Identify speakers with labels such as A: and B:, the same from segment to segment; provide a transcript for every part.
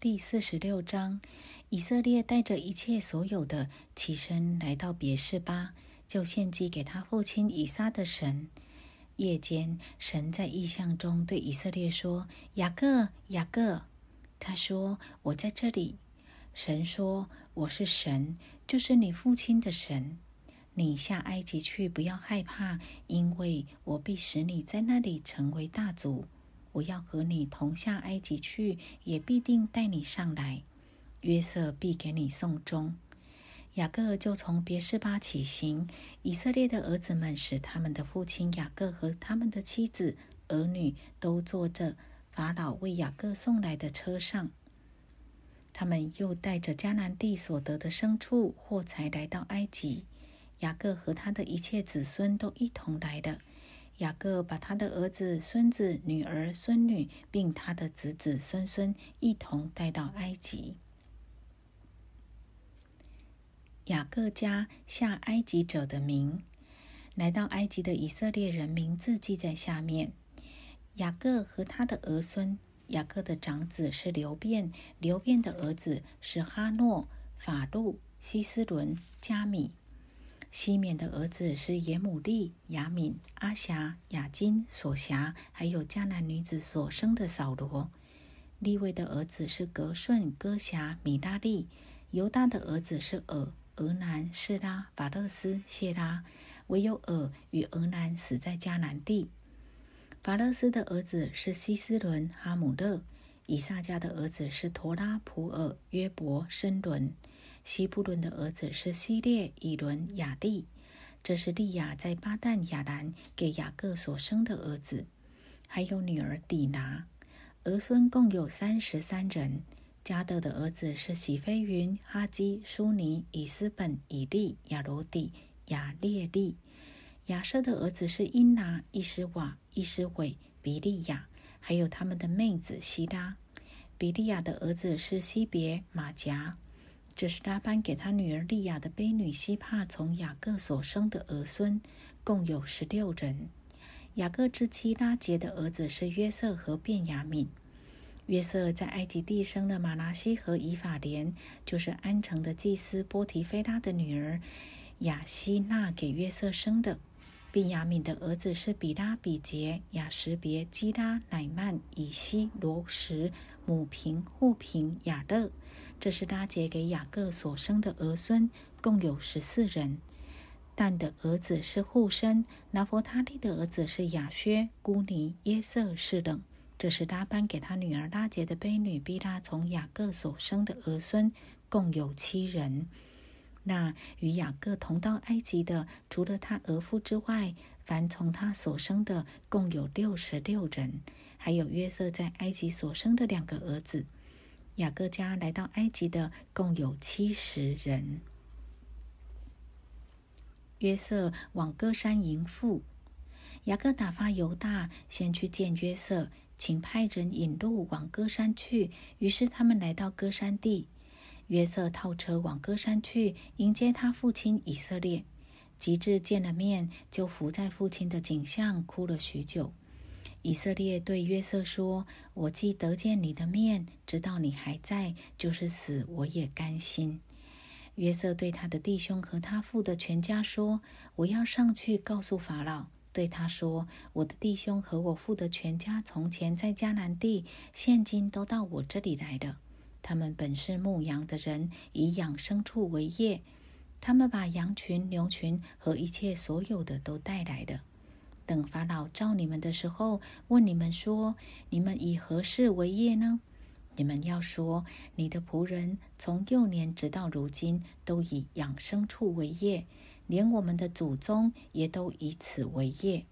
A: 第四十六章，以色列带着一切所有的起身来到别是巴，就献祭给他父亲以撒的神。夜间，神在异象中对以色列说：“雅各，雅各。”他说：“我在这里。”神说：“我是神，就是你父亲的神。你下埃及去，不要害怕，因为我必使你在那里成为大族。”我要和你同下埃及去，也必定带你上来。约瑟必给你送终。雅各就从别是巴起行。以色列的儿子们使他们的父亲雅各和他们的妻子、儿女都坐着法老为雅各送来的车上。他们又带着迦南地所得的牲畜、货财来到埃及。雅各和他的一切子孙都一同来了。雅各把他的儿子、孙子、女儿、孙女，并他的子子孙孙一同带到埃及。雅各家下埃及者的名，来到埃及的以色列人名字记在下面。雅各和他的儿孙，雅各的长子是流变，流变的儿子是哈诺、法路、希斯伦、加米。西缅的儿子是耶姆利、雅敏、阿霞、雅金、索霞，还有迦南女子所生的扫罗。利位的儿子是格顺、哥霞、米拉利。犹大的儿子是尔、俄南、示拉、法勒斯、谢拉。唯有尔与俄南死在迦南地。法勒斯的儿子是希斯伦、哈姆勒。以撒家的儿子是陀拉、普尔、约伯、申伦。希布伦的儿子是希列、以伦、雅利，这是利亚在巴旦亚兰给雅各所生的儿子，还有女儿底拿，儿孙共有三十三人。加德的儿子是喜飞云、哈基、舒尼、以斯本、以利、亚罗底、亚列利。亚瑟的儿子是因拿、伊斯瓦、伊斯韦、比利亚，还有他们的妹子希拉。比利亚的儿子是西别、马甲。这是拉班给他女儿利亚的卑女希帕从雅各所生的儿孙，共有十六人。雅各之妻拉杰的儿子是约瑟和卞雅敏。约瑟在埃及地生了马拉西和以法莲，就是安城的祭司波提菲拉的女儿雅西娜给约瑟生的。便雅敏的儿子是比拉、比杰、雅什别、基拉、乃曼、以西、罗什、母平、户平、雅勒。这是拉杰给雅各所生的儿孙，共有十四人。但的儿子是户生，拿佛他利的儿子是雅薛、姑尼、耶瑟是等。这是拉班给他女儿拉杰的婢女毕拉从雅各所生的儿孙，共有七人。那与雅各同到埃及的，除了他儿妇之外，凡从他所生的，共有六十六人。还有约瑟在埃及所生的两个儿子。雅各家来到埃及的共有七十人。约瑟往歌山迎父，雅各打发犹大先去见约瑟，请派人引路往歌山去。于是他们来到歌山地，约瑟套车往歌山去迎接他父亲以色列。及至见了面，就伏在父亲的颈项哭了许久。以色列对约瑟说：“我既得见你的面，知道你还在，就是死我也甘心。”约瑟对他的弟兄和他父的全家说：“我要上去告诉法老，对他说：我的弟兄和我父的全家从前在迦南地，现今都到我这里来了。他们本是牧羊的人，以养牲畜为业。他们把羊群、牛群和一切所有的都带来了。”等法老召你们的时候，问你们说：“你们以何事为业呢？”你们要说：“你的仆人从幼年直到如今，都以养牲畜为业，连我们的祖宗也都以此为业。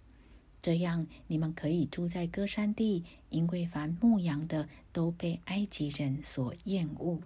A: 这样，你们可以住在歌山地，因为凡牧羊的都被埃及人所厌恶。”